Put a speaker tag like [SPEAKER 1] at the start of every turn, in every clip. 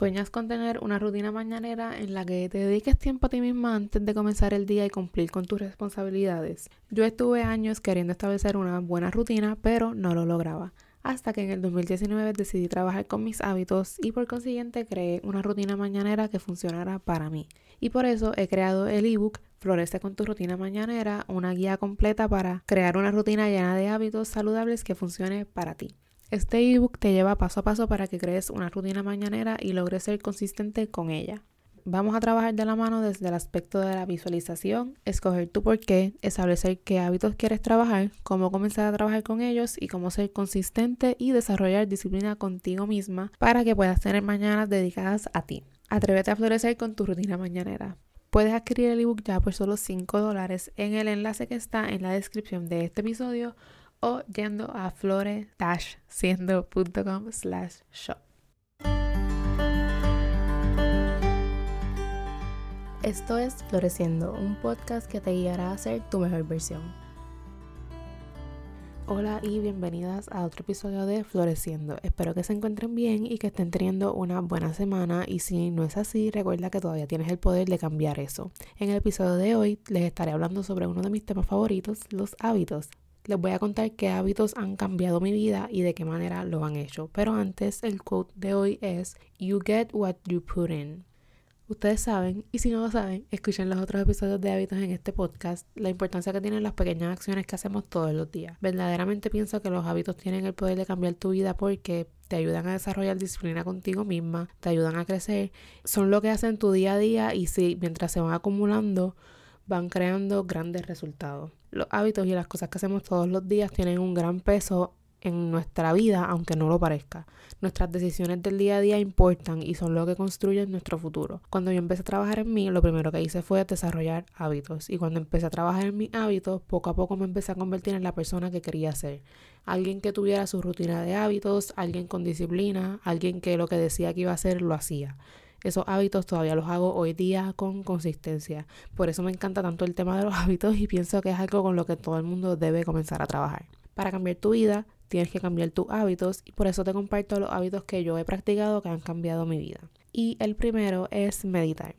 [SPEAKER 1] Sueñas con tener una rutina mañanera en la que te dediques tiempo a ti misma antes de comenzar el día y cumplir con tus responsabilidades. Yo estuve años queriendo establecer una buena rutina, pero no lo lograba. Hasta que en el 2019 decidí trabajar con mis hábitos y por consiguiente creé una rutina mañanera que funcionara para mí. Y por eso he creado el ebook Florece con tu rutina mañanera, una guía completa para crear una rutina llena de hábitos saludables que funcione para ti. Este ebook te lleva paso a paso para que crees una rutina mañanera y logres ser consistente con ella. Vamos a trabajar de la mano desde el aspecto de la visualización, escoger tu por qué, establecer qué hábitos quieres trabajar, cómo comenzar a trabajar con ellos y cómo ser consistente y desarrollar disciplina contigo misma para que puedas tener mañanas dedicadas a ti. Atrévete a florecer con tu rutina mañanera. Puedes adquirir el ebook ya por solo 5 dólares en el enlace que está en la descripción de este episodio o yendo a flore-siendo.com slash shop. Esto es Floreciendo, un podcast que te guiará a ser tu mejor versión. Hola y bienvenidas a otro episodio de Floreciendo. Espero que se encuentren bien y que estén teniendo una buena semana y si no es así, recuerda que todavía tienes el poder de cambiar eso. En el episodio de hoy les estaré hablando sobre uno de mis temas favoritos, los hábitos. Les voy a contar qué hábitos han cambiado mi vida y de qué manera lo han hecho. Pero antes, el quote de hoy es You get what you put in. Ustedes saben, y si no lo saben, escuchen los otros episodios de hábitos en este podcast, la importancia que tienen las pequeñas acciones que hacemos todos los días. Verdaderamente pienso que los hábitos tienen el poder de cambiar tu vida porque te ayudan a desarrollar disciplina contigo misma, te ayudan a crecer, son lo que hacen tu día a día y si mientras se van acumulando, van creando grandes resultados. Los hábitos y las cosas que hacemos todos los días tienen un gran peso en nuestra vida, aunque no lo parezca. Nuestras decisiones del día a día importan y son lo que construyen nuestro futuro. Cuando yo empecé a trabajar en mí, lo primero que hice fue desarrollar hábitos. Y cuando empecé a trabajar en mis hábitos, poco a poco me empecé a convertir en la persona que quería ser. Alguien que tuviera su rutina de hábitos, alguien con disciplina, alguien que lo que decía que iba a hacer lo hacía. Esos hábitos todavía los hago hoy día con consistencia. Por eso me encanta tanto el tema de los hábitos y pienso que es algo con lo que todo el mundo debe comenzar a trabajar. Para cambiar tu vida, tienes que cambiar tus hábitos y por eso te comparto los hábitos que yo he practicado que han cambiado mi vida. Y el primero es meditar.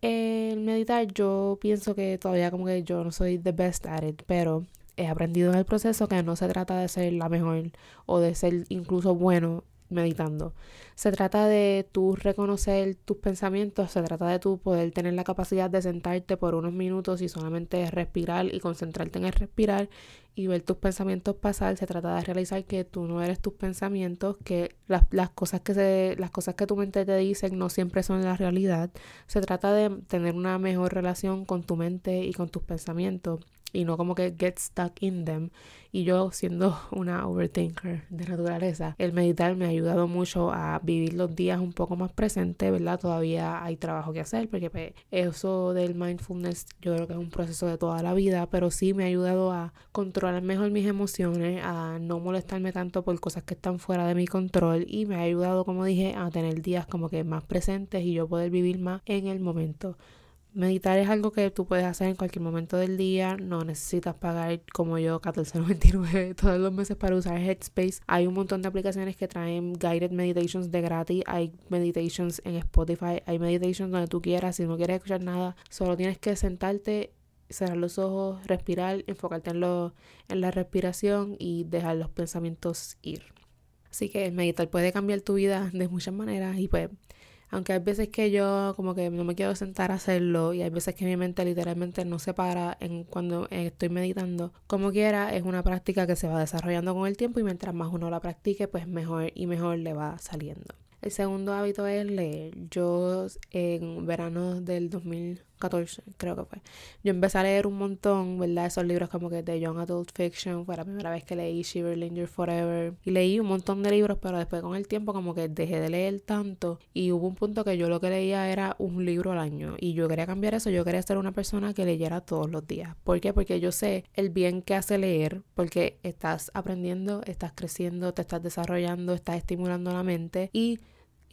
[SPEAKER 1] El meditar yo pienso que todavía como que yo no soy the best at it, pero he aprendido en el proceso que no se trata de ser la mejor o de ser incluso bueno meditando. Se trata de tú reconocer tus pensamientos, se trata de tú poder tener la capacidad de sentarte por unos minutos y solamente respirar y concentrarte en el respirar y ver tus pensamientos pasar. Se trata de realizar que tú no eres tus pensamientos, que las, las cosas que se, las cosas que tu mente te dice no siempre son la realidad. Se trata de tener una mejor relación con tu mente y con tus pensamientos y no como que get stuck in them. Y yo siendo una overthinker de naturaleza, el meditar me ha ayudado mucho a vivir los días un poco más presente, ¿verdad? Todavía hay trabajo que hacer porque pues, eso del mindfulness yo creo que es un proceso de toda la vida, pero sí me ha ayudado a controlar mejor mis emociones, a no molestarme tanto por cosas que están fuera de mi control y me ha ayudado, como dije, a tener días como que más presentes y yo poder vivir más en el momento. Meditar es algo que tú puedes hacer en cualquier momento del día, no necesitas pagar como yo 14.99 todos los meses para usar Headspace. Hay un montón de aplicaciones que traen guided meditations de gratis, hay meditations en Spotify, hay meditations donde tú quieras, si no quieres escuchar nada, solo tienes que sentarte, cerrar los ojos, respirar, enfocarte en, lo, en la respiración y dejar los pensamientos ir. Así que meditar puede cambiar tu vida de muchas maneras y pues aunque hay veces que yo como que no me quiero sentar a hacerlo y hay veces que mi mente literalmente no se para en cuando estoy meditando. Como quiera, es una práctica que se va desarrollando con el tiempo y mientras más uno la practique, pues mejor y mejor le va saliendo. El segundo hábito es leer. Yo en verano del 2014, creo que fue, yo empecé a leer un montón, ¿verdad? Esos libros como que de Young Adult Fiction. Fue la primera vez que leí Shiver Forever. Y leí un montón de libros, pero después con el tiempo como que dejé de leer tanto. Y hubo un punto que yo lo que leía era un libro al año. Y yo quería cambiar eso. Yo quería ser una persona que leyera todos los días. ¿Por qué? Porque yo sé el bien que hace leer. Porque estás aprendiendo, estás creciendo, te estás desarrollando, estás estimulando la mente. Y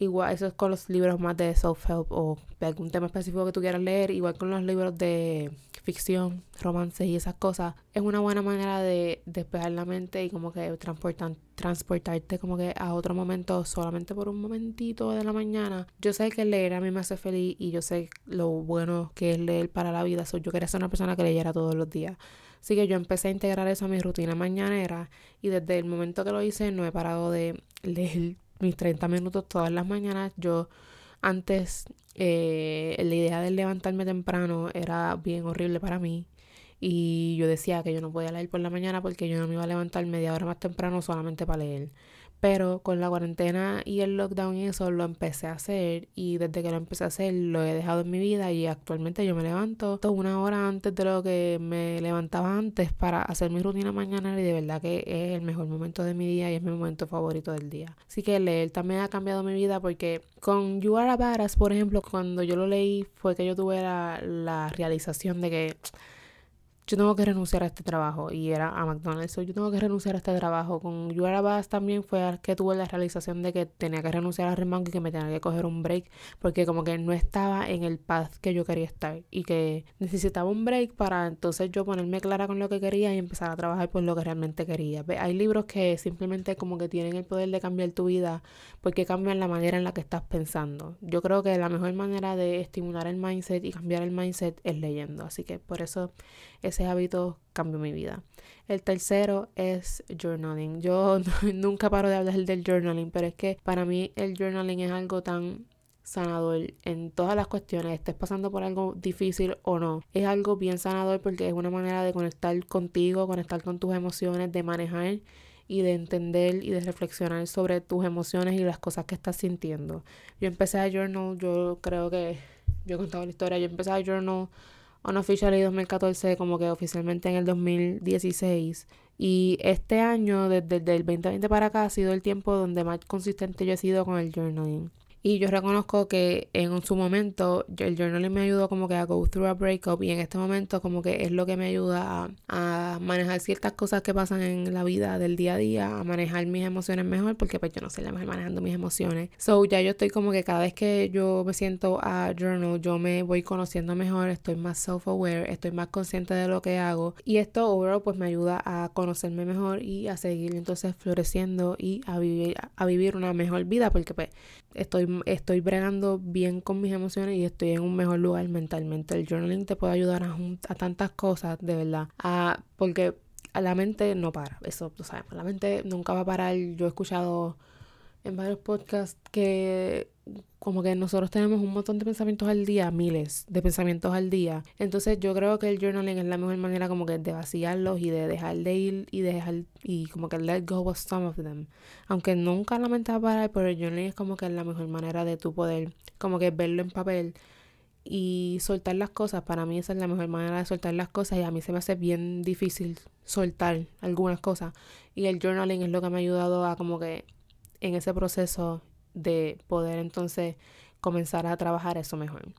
[SPEAKER 1] igual eso es con los libros más de self-help o de algún tema específico que tú quieras leer, igual con los libros de ficción, romances y esas cosas, es una buena manera de despejar la mente y como que transportar, transportarte como que a otro momento solamente por un momentito de la mañana. Yo sé que leer a mí me hace feliz y yo sé lo bueno que es leer para la vida. So, yo quería ser una persona que leyera todos los días. Así que yo empecé a integrar eso a mi rutina mañanera y desde el momento que lo hice no he parado de leer mis 30 minutos todas las mañanas. Yo antes eh, la idea de levantarme temprano era bien horrible para mí y yo decía que yo no podía leer por la mañana porque yo no me iba a levantar media hora más temprano solamente para leer. Pero con la cuarentena y el lockdown y eso lo empecé a hacer y desde que lo empecé a hacer lo he dejado en mi vida y actualmente yo me levanto una hora antes de lo que me levantaba antes para hacer mi rutina mañana y de verdad que es el mejor momento de mi día y es mi momento favorito del día. Así que leer también ha cambiado mi vida porque con You Are a Badass, por ejemplo, cuando yo lo leí fue que yo tuve la realización de que yo tengo que renunciar a este trabajo y era a McDonald's, yo tengo que renunciar a este trabajo. Con You Are también fue que tuve la realización de que tenía que renunciar a Remote y que me tenía que coger un break porque como que no estaba en el path que yo quería estar y que necesitaba un break para entonces yo ponerme clara con lo que quería y empezar a trabajar por lo que realmente quería. Hay libros que simplemente como que tienen el poder de cambiar tu vida porque cambian la manera en la que estás pensando. Yo creo que la mejor manera de estimular el mindset y cambiar el mindset es leyendo, así que por eso ese hábito cambió mi vida. El tercero es journaling. Yo nunca paro de hablar del journaling, pero es que para mí el journaling es algo tan sanador en todas las cuestiones, estés pasando por algo difícil o no. Es algo bien sanador porque es una manera de conectar contigo, conectar con tus emociones, de manejar y de entender y de reflexionar sobre tus emociones y las cosas que estás sintiendo. Yo empecé a journal, yo creo que yo he contado la historia, yo empecé a journal unofficially 2014, como que oficialmente en el 2016. Y este año, desde, desde el 2020 para acá, ha sido el tiempo donde más consistente yo he sido con el journaling. Y yo reconozco que en su momento el journaling me ayudó como que a go through a breakup y en este momento como que es lo que me ayuda a, manejar ciertas cosas que pasan en la vida del día a día, a manejar mis emociones mejor porque pues yo no sé la mejor manejando mis emociones. So ya yo estoy como que cada vez que yo me siento a journal yo me voy conociendo mejor, estoy más self-aware, estoy más consciente de lo que hago y esto overall pues me ayuda a conocerme mejor y a seguir entonces floreciendo y a vivir, a vivir una mejor vida porque pues estoy estoy bregando bien con mis emociones y estoy en un mejor lugar mentalmente. El journaling te puede ayudar a, a tantas cosas, de verdad. A, porque la mente no para, eso tú sabes, la mente nunca va a parar. Yo he escuchado en varios podcasts que como que nosotros tenemos un montón de pensamientos al día, miles de pensamientos al día. Entonces yo creo que el journaling es la mejor manera como que de vaciarlos y de dejar de ir y dejar y como que let go of some of them. Aunque nunca la mente parar, pero el journaling es como que es la mejor manera de tu poder como que verlo en papel y soltar las cosas. Para mí esa es la mejor manera de soltar las cosas y a mí se me hace bien difícil soltar algunas cosas. Y el journaling es lo que me ha ayudado a como que en ese proceso de poder entonces comenzar a trabajar eso mejor.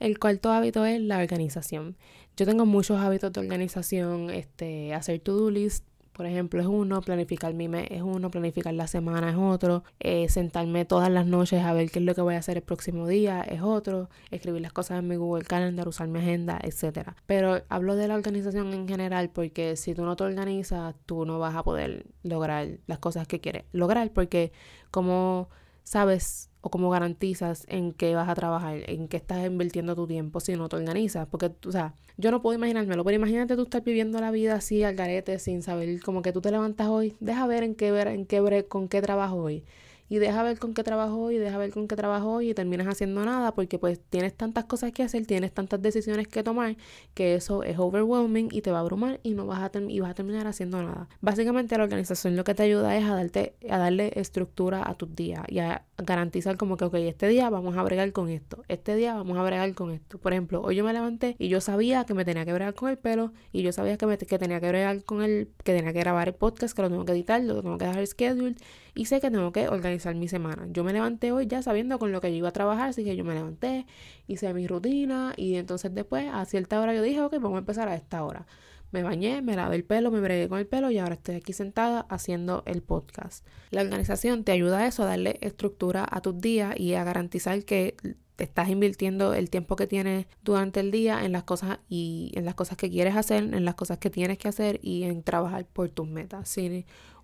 [SPEAKER 1] El cuarto hábito es la organización. Yo tengo muchos hábitos de organización, este, hacer to-do list, por ejemplo, es uno, planificar mi mes es uno, planificar la semana es otro, eh, sentarme todas las noches a ver qué es lo que voy a hacer el próximo día es otro, escribir las cosas en mi Google Calendar, usar mi agenda, etc. Pero hablo de la organización en general porque si tú no te organizas, tú no vas a poder lograr las cosas que quieres lograr porque como sabes o cómo garantizas en qué vas a trabajar, en qué estás invirtiendo tu tiempo si no te organizas. Porque, o sea, yo no puedo imaginármelo, pero imagínate tú estar viviendo la vida así al garete sin saber como que tú te levantas hoy, deja ver en qué ver, en qué con qué trabajo hoy y deja ver con qué trabajo hoy, deja ver con qué trabajo y terminas haciendo nada porque pues tienes tantas cosas que hacer, tienes tantas decisiones que tomar que eso es overwhelming y te va a abrumar y no vas a, y vas a terminar haciendo nada. Básicamente la organización lo que te ayuda es a, darte, a darle estructura a tus días y a garantizar como que, ok, este día vamos a bregar con esto, este día vamos a bregar con esto. Por ejemplo, hoy yo me levanté y yo sabía que me tenía que bregar con el pelo y yo sabía que, me, que tenía que bregar con el, que tenía que grabar el podcast, que lo tengo que editar, lo tengo que dejar schedule y sé que tengo que mi semana. Yo me levanté hoy ya sabiendo con lo que yo iba a trabajar, así que yo me levanté, hice mi rutina y entonces después a cierta hora yo dije, ok, vamos a empezar a esta hora. me bañé, me lavé el pelo, me bregué con el pelo y ahora estoy aquí sentada haciendo el podcast. La organización te ayuda a eso, a darle estructura a tus días y a garantizar que estás invirtiendo el tiempo que tienes durante el día en las cosas y en las cosas que quieres hacer, en las cosas que tienes que hacer y en trabajar por tus metas.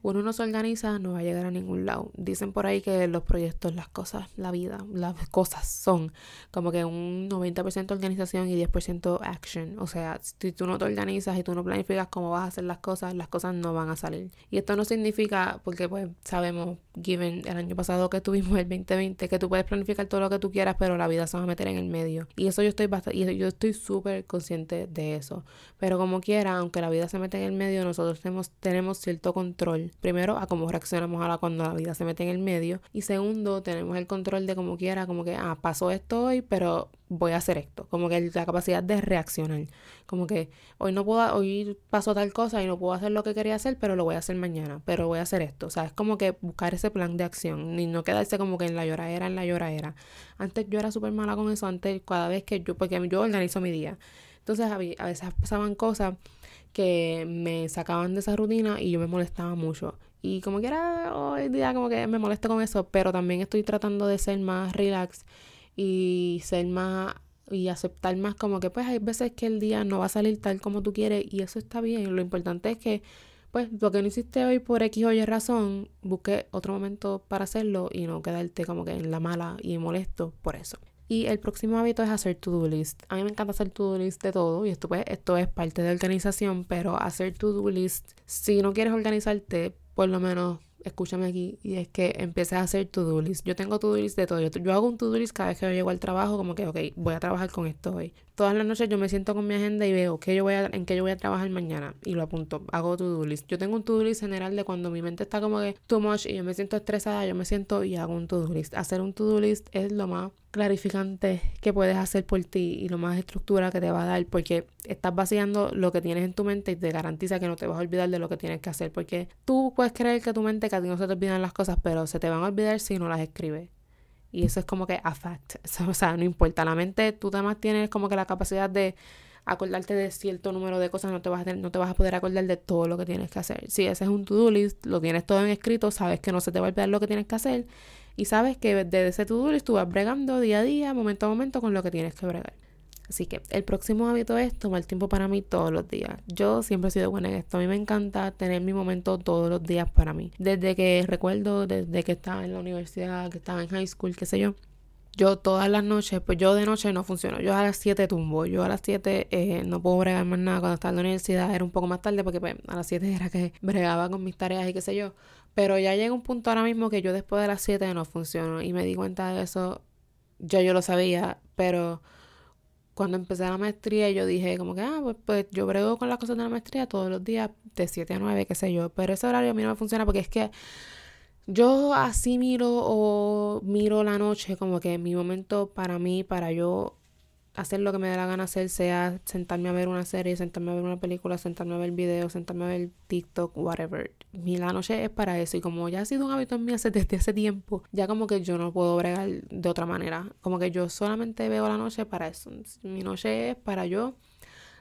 [SPEAKER 1] Uno no se organiza, no va a llegar a ningún lado. Dicen por ahí que los proyectos, las cosas, la vida, las cosas son como que un 90% organización y 10% action. O sea, si tú no te organizas y tú no planificas cómo vas a hacer las cosas, las cosas no van a salir. Y esto no significa, porque pues sabemos, given el año pasado que tuvimos el 2020, que tú puedes planificar todo lo que tú quieras, pero la vida se va a meter en el medio. Y eso yo estoy bastante, y yo estoy súper consciente de eso. Pero como quiera, aunque la vida se mete en el medio, nosotros tenemos, tenemos cierto control primero, a cómo reaccionamos ahora cuando la vida se mete en el medio. Y segundo, tenemos el control de como quiera, como que, ah, pasó esto hoy, pero voy a hacer esto. Como que la capacidad de reaccionar. Como que hoy no puedo, hoy pasó tal cosa y no puedo hacer lo que quería hacer, pero lo voy a hacer mañana. Pero voy a hacer esto. O sea, es como que buscar ese plan de acción. Y no quedarse como que en la lloradera, en la lloradera. Antes yo era súper mala con eso. Antes, cada vez que yo, porque yo organizo mi día. Entonces a veces pasaban cosas que me sacaban de esa rutina y yo me molestaba mucho. Y como que era hoy día como que me molesto con eso, pero también estoy tratando de ser más relax y ser más y aceptar más como que pues hay veces que el día no va a salir tal como tú quieres y eso está bien. Lo importante es que pues lo que no hiciste hoy por X o Y razón, busque otro momento para hacerlo y no quedarte como que en la mala y molesto por eso. Y el próximo hábito es hacer to-do list. A mí me encanta hacer to-do list de todo y esto, pues, esto es parte de organización, pero hacer to-do list, si no quieres organizarte, por lo menos escúchame aquí, y es que empecé a hacer to-do list. Yo tengo to-do list de todo. Yo, hago un to-do list cada vez que yo llego al trabajo, como que, ok, voy a trabajar con esto hoy. Todas las noches yo me siento con mi agenda y veo qué yo voy a, en qué yo voy a trabajar mañana y lo apunto. Hago to-do list. Yo tengo un to-do list general de cuando mi mente está como que too much y yo me siento estresada, yo me siento y hago un to-do list. Hacer un to-do list es lo más clarificante que puedes hacer por ti y lo más estructura que te va a dar porque estás vaciando lo que tienes en tu mente y te garantiza que no te vas a olvidar de lo que tienes que hacer porque tú puedes creer que tu mente que a ti no se te olvidan las cosas pero se te van a olvidar si no las escribes y eso es como que a fact o sea no importa la mente tú además tienes como que la capacidad de acordarte de cierto número de cosas, no te vas a, no te vas a poder acordar de todo lo que tienes que hacer. Si ese es un to-do list, lo tienes todo en escrito, sabes que no se te va a olvidar lo que tienes que hacer y sabes que desde ese to-do list bregando día a día, momento a momento con lo que tienes que bregar. Así que el próximo hábito es tomar tiempo para mí todos los días. Yo siempre he sido buena en esto. A mí me encanta tener mi momento todos los días para mí. Desde que recuerdo, desde que estaba en la universidad, que estaba en high school, qué sé yo. Yo todas las noches, pues yo de noche no funciono. Yo a las 7 tumbo. Yo a las 7 eh, no puedo bregar más nada. Cuando estaba en la universidad era un poco más tarde porque pues, a las 7 era que bregaba con mis tareas y qué sé yo. Pero ya llega un punto ahora mismo que yo después de las 7 no funciono. Y me di cuenta de eso, ya yo lo sabía, pero cuando empecé la maestría yo dije como que, ah, pues, pues, yo brego con las cosas de la maestría todos los días de 7 a 9, qué sé yo, pero ese horario a mí no me funciona porque es que yo así miro o miro la noche como que mi momento para mí, para yo hacer lo que me dé la gana hacer, sea sentarme a ver una serie, sentarme a ver una película, sentarme a ver videos, sentarme a ver TikTok, whatever. Mi la noche es para eso y como ya ha sido un hábito en mí desde ese tiempo, ya como que yo no puedo bregar de otra manera. Como que yo solamente veo la noche para eso. Mi noche es para yo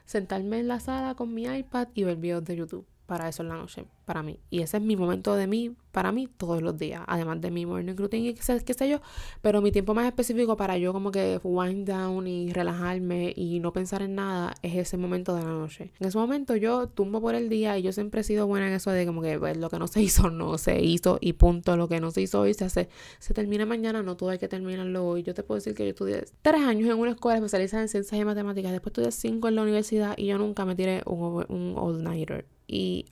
[SPEAKER 1] sentarme en la sala con mi iPad y ver videos de YouTube para eso en la noche, para mí. Y ese es mi momento de mí, para mí, todos los días. Además de mi morning routine y qué sé, qué sé yo. Pero mi tiempo más específico para yo como que wind down y relajarme y no pensar en nada es ese momento de la noche. En ese momento yo tumbo por el día y yo siempre he sido buena en eso de como que pues, lo que no se hizo, no se hizo y punto. Lo que no se hizo hoy se hace. Se termina mañana, no todo hay que terminarlo hoy. Yo te puedo decir que yo estudié tres años en una escuela especializada en ciencias y matemáticas. Después estudié cinco en la universidad y yo nunca me tiré un, un all-nighter. Y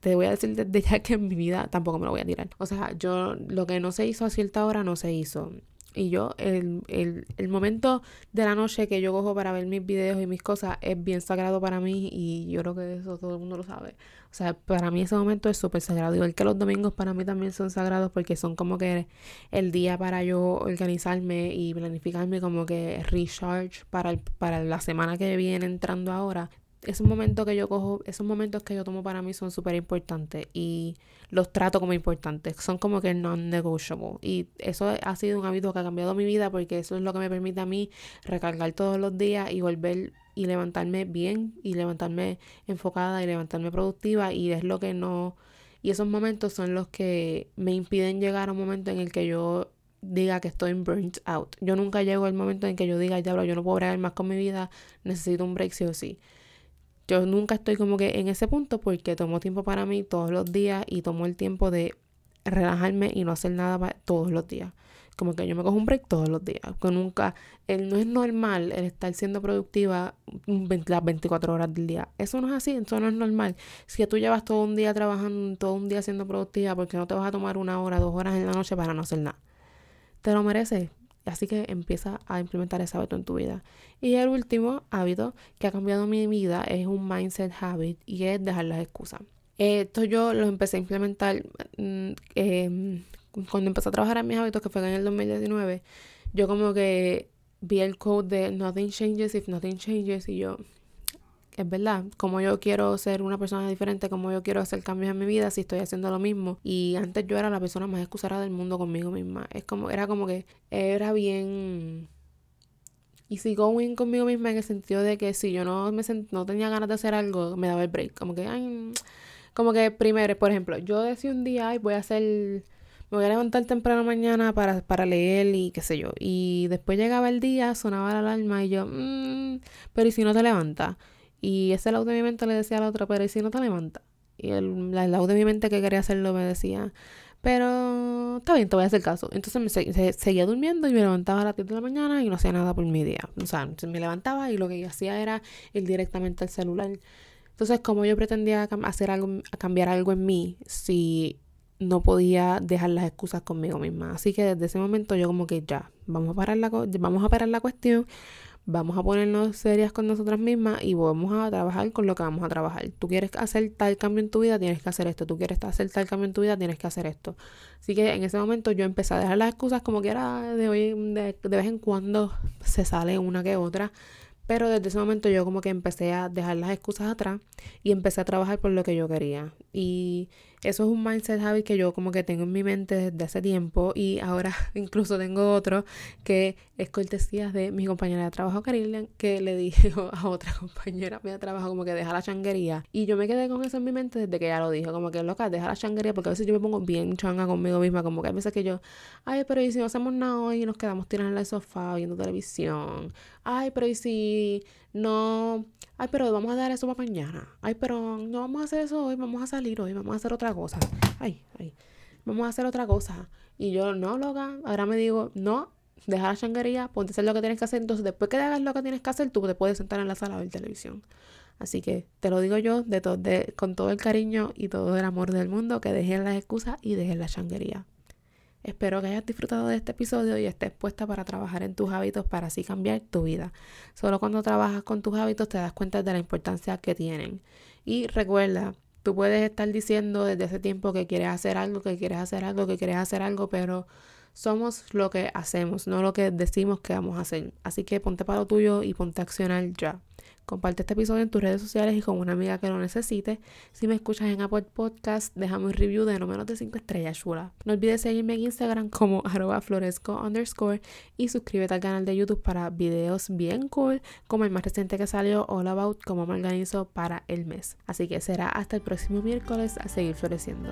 [SPEAKER 1] te voy a decir desde ya que en mi vida tampoco me lo voy a tirar. O sea, yo lo que no se hizo a cierta hora no se hizo. Y yo, el, el, el, momento de la noche que yo cojo para ver mis videos y mis cosas es bien sagrado para mí y yo creo que eso todo el mundo lo sabe. O sea, para mí ese momento es súper sagrado. Igual que los domingos para mí también son sagrados porque son como que el día para yo organizarme y planificarme como que recharge para, para la semana que viene entrando ahora esos momentos que yo cojo, esos momentos que yo tomo para mí son súper importantes y los trato como importantes. Son como que non-negotiable. Y eso ha sido un hábito que ha cambiado mi vida porque eso es lo que me permite a mí recargar todos los días y volver y levantarme bien y levantarme enfocada y levantarme productiva y es lo que no y esos momentos son los que me impiden llegar a un momento en el que yo diga que estoy burnt out. Yo nunca llego al momento en que yo diga, diablo, yo no puedo bregar más con mi vida, necesito un break sí o sí. Yo nunca estoy como que en ese punto porque tomo tiempo para mí todos los días y tomo el tiempo de relajarme y no hacer nada todos los días. Como que yo me cojo un break todos los días. Que nunca, el, no es normal el estar siendo productiva las 24 horas del día. Eso no es así, eso no es normal. Si tú llevas todo un día trabajando, todo un día siendo productiva, porque no te vas a tomar una hora, dos horas en la noche para no hacer nada? Te lo mereces. Así que empieza a implementar ese hábito en tu vida. Y el último hábito que ha cambiado mi vida es un mindset habit y es dejar las excusas. Esto yo lo empecé a implementar mm, em, cuando empecé a trabajar en mis hábitos, que fue en el 2019. Yo como que vi el code de Nothing Changes if Nothing Changes y yo, es verdad, como yo quiero ser una persona diferente, como yo quiero hacer cambios en mi vida si estoy haciendo lo mismo. Y antes yo era la persona más excusada del mundo conmigo misma. Es como, era como que era bien easy going conmigo misma en el sentido de que si yo no me no tenía ganas de hacer algo, me daba el break. Como que, ay, como que primero, por ejemplo, yo decía un día, ay, voy a hacer, me voy a levantar temprano mañana para, para leer y qué sé yo. Y después llegaba el día, sonaba la alarma y yo, mmm, pero ¿y si no te levantas? Y ese lado de mi mente le decía a la otra, pero ¿y si no te levantas? Y el, lado de mi mente que quería hacerlo me decía, pero está bien, te voy a hacer caso. Entonces me seguía durmiendo y me levantaba a las 10 de la mañana y no hacía nada por mi día. O sea, me levantaba y lo que yo hacía era ir directamente al celular. Entonces, como yo pretendía hacer algo, cambiar algo en mí si no podía dejar las excusas conmigo misma? Así que desde ese momento yo como que ya, vamos a parar la, vamos a parar la cuestión, vamos a ponernos serias con nosotras mismas y vamos a trabajar con lo que vamos a trabajar. Tú quieres hacer tal cambio en tu vida, tienes que hacer esto. Tú quieres hacer tal cambio en tu vida, tienes que hacer esto. Así que en ese momento yo empecé a dejar las excusas como que era de hoy, de, de vez en cuando se sale una que otra. Pero desde ese momento yo como que empecé a dejar las excusas atrás y empecé a trabajar por lo que yo quería. Y eso es un mindset habit que yo como que tengo en mi mente desde hace tiempo y ahora incluso tengo otro que es cortesía de mi compañera de trabajo Carillian que le dijo a otra compañera de trabajo como que deja la changuería. Y yo me quedé con eso en mi mente desde que ella lo dijo como que loca deja la changuería porque a veces yo me pongo bien changa conmigo misma como que a veces que yo ay pero y si no hacemos nada hoy y nos quedamos tirados en el sofá viendo televisión ay pero y si no ay, pero vamos a dar eso para mañana. Ay, pero no vamos a hacer eso hoy, vamos a salir hoy, vamos a hacer otra cosa. Ay, ay, vamos a hacer otra cosa. Y yo, no, loca, ahora me digo, no, deja la changuería, ponte a hacer lo que tienes que hacer. Entonces, después que hagas lo que tienes que hacer, tú te puedes sentar en la sala a televisión. Así que te lo digo yo de, de con todo el cariño y todo el amor del mundo, que dejes las excusas y dejes la changuería. Espero que hayas disfrutado de este episodio y estés puesta para trabajar en tus hábitos para así cambiar tu vida. Solo cuando trabajas con tus hábitos te das cuenta de la importancia que tienen. Y recuerda, tú puedes estar diciendo desde ese tiempo que quieres hacer algo, que quieres hacer algo, que quieres hacer algo, pero somos lo que hacemos, no lo que decimos que vamos a hacer. Así que ponte para lo tuyo y ponte a accionar ya. Comparte este episodio en tus redes sociales y con una amiga que lo necesite. Si me escuchas en Apple Podcast, déjame un review de no menos de 5 estrellas, chula. No olvides seguirme en Instagram como arroba floresco underscore y suscríbete al canal de YouTube para videos bien cool, como el más reciente que salió, All About, cómo me organizo para el mes. Así que será hasta el próximo miércoles a seguir floreciendo.